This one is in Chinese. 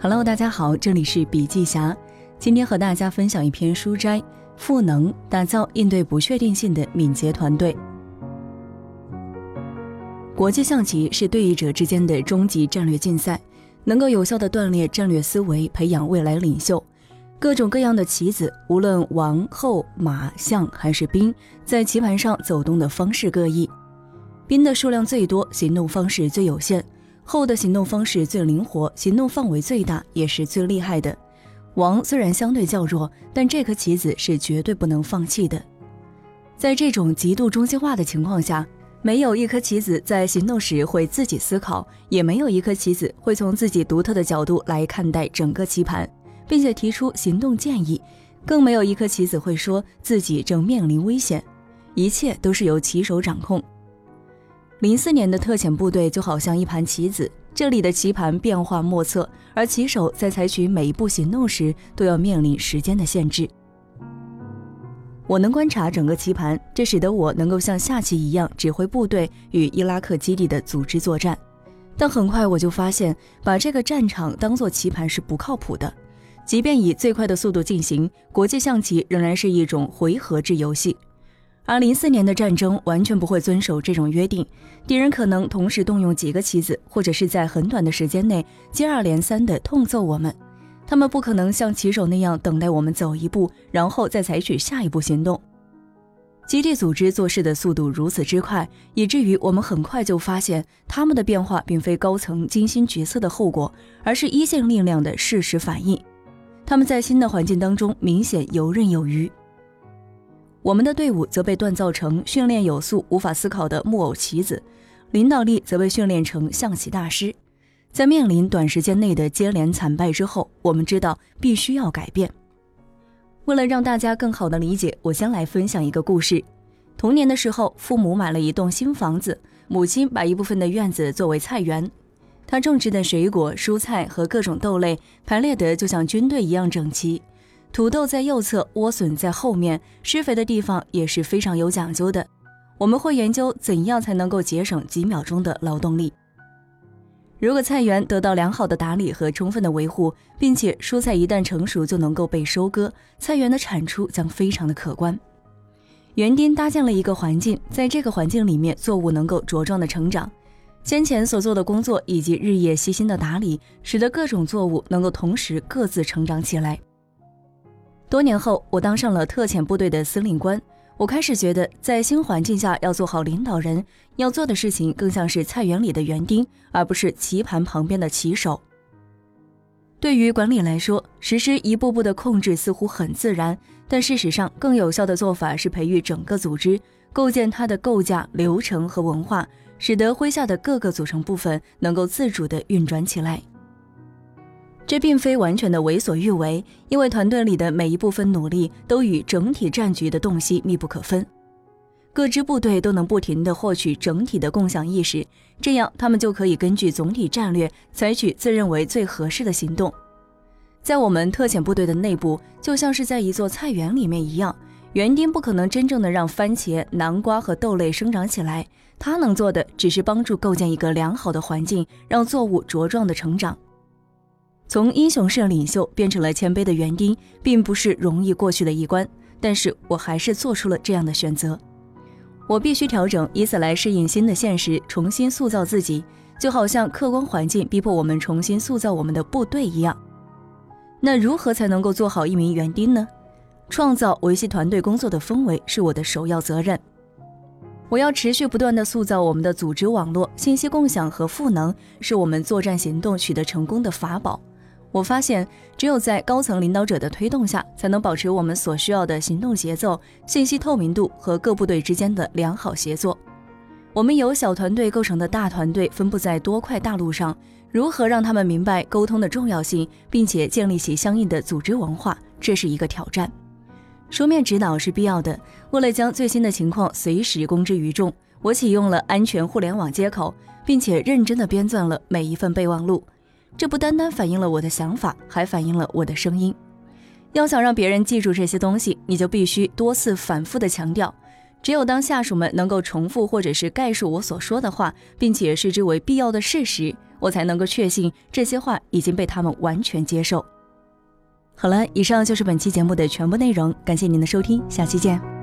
Hello，大家好，这里是笔记侠。今天和大家分享一篇书摘：赋能，打造应对不确定性的敏捷团队。国际象棋是对弈者之间的终极战略竞赛，能够有效的锻炼战略思维，培养未来领袖。各种各样的棋子，无论王、后、马、象还是兵，在棋盘上走动的方式各异。兵的数量最多，行动方式最有限。后的行动方式最灵活，行动范围最大，也是最厉害的。王虽然相对较弱，但这颗棋子是绝对不能放弃的。在这种极度中心化的情况下，没有一颗棋子在行动时会自己思考，也没有一颗棋子会从自己独特的角度来看待整个棋盘，并且提出行动建议，更没有一颗棋子会说自己正面临危险。一切都是由棋手掌控。零四年的特遣部队就好像一盘棋子，这里的棋盘变化莫测，而棋手在采取每一步行动时都要面临时间的限制。我能观察整个棋盘，这使得我能够像下棋一样指挥部队与伊拉克基地的组织作战。但很快我就发现，把这个战场当作棋盘是不靠谱的。即便以最快的速度进行，国际象棋仍然是一种回合制游戏。而零四年的战争完全不会遵守这种约定，敌人可能同时动用几个棋子，或者是在很短的时间内接二连三地痛揍我们。他们不可能像棋手那样等待我们走一步，然后再采取下一步行动。基地组织做事的速度如此之快，以至于我们很快就发现，他们的变化并非高层精心决策的后果，而是一线力量的事实反应。他们在新的环境当中明显游刃有余。我们的队伍则被锻造成训练有素、无法思考的木偶棋子，领导力则被训练成象棋大师。在面临短时间内的接连惨败之后，我们知道必须要改变。为了让大家更好的理解，我先来分享一个故事。童年的时候，父母买了一栋新房子，母亲把一部分的院子作为菜园，她种植的水果、蔬菜和各种豆类排列得就像军队一样整齐。土豆在右侧，莴笋在后面，施肥的地方也是非常有讲究的。我们会研究怎样才能够节省几秒钟的劳动力。如果菜园得到良好的打理和充分的维护，并且蔬菜一旦成熟就能够被收割，菜园的产出将非常的可观。园丁搭建了一个环境，在这个环境里面，作物能够茁壮的成长。先前所做的工作以及日夜细心的打理，使得各种作物能够同时各自成长起来。多年后，我当上了特遣部队的司令官。我开始觉得，在新环境下要做好领导人，要做的事情更像是菜园里的园丁，而不是棋盘旁边的棋手。对于管理来说，实施一步步的控制似乎很自然，但事实上，更有效的做法是培育整个组织，构建它的构架、流程和文化，使得麾下的各个组成部分能够自主地运转起来。这并非完全的为所欲为，因为团队里的每一部分努力都与整体战局的洞悉密不可分。各支部队都能不停地获取整体的共享意识，这样他们就可以根据总体战略采取自认为最合适的行动。在我们特遣部队的内部，就像是在一座菜园里面一样，园丁不可能真正的让番茄、南瓜和豆类生长起来，他能做的只是帮助构建一个良好的环境，让作物茁壮的成长。从英雄式领袖变成了谦卑的园丁，并不是容易过去的一关，但是我还是做出了这样的选择。我必须调整，以此来适应新的现实，重新塑造自己，就好像客观环境逼迫我们重新塑造我们的部队一样。那如何才能够做好一名园丁呢？创造维系团队工作的氛围是我的首要责任。我要持续不断地塑造我们的组织网络，信息共享和赋能是我们作战行动取得成功的法宝。我发现，只有在高层领导者的推动下，才能保持我们所需要的行动节奏、信息透明度和各部队之间的良好协作。我们由小团队构成的大团队分布在多块大陆上，如何让他们明白沟通的重要性，并且建立起相应的组织文化，这是一个挑战。书面指导是必要的。为了将最新的情况随时公之于众，我启用了安全互联网接口，并且认真地编撰了每一份备忘录。这不单单反映了我的想法，还反映了我的声音。要想让别人记住这些东西，你就必须多次反复的强调。只有当下属们能够重复或者是概述我所说的话，并且视之为必要的事实，我才能够确信这些话已经被他们完全接受。好了，以上就是本期节目的全部内容，感谢您的收听，下期见。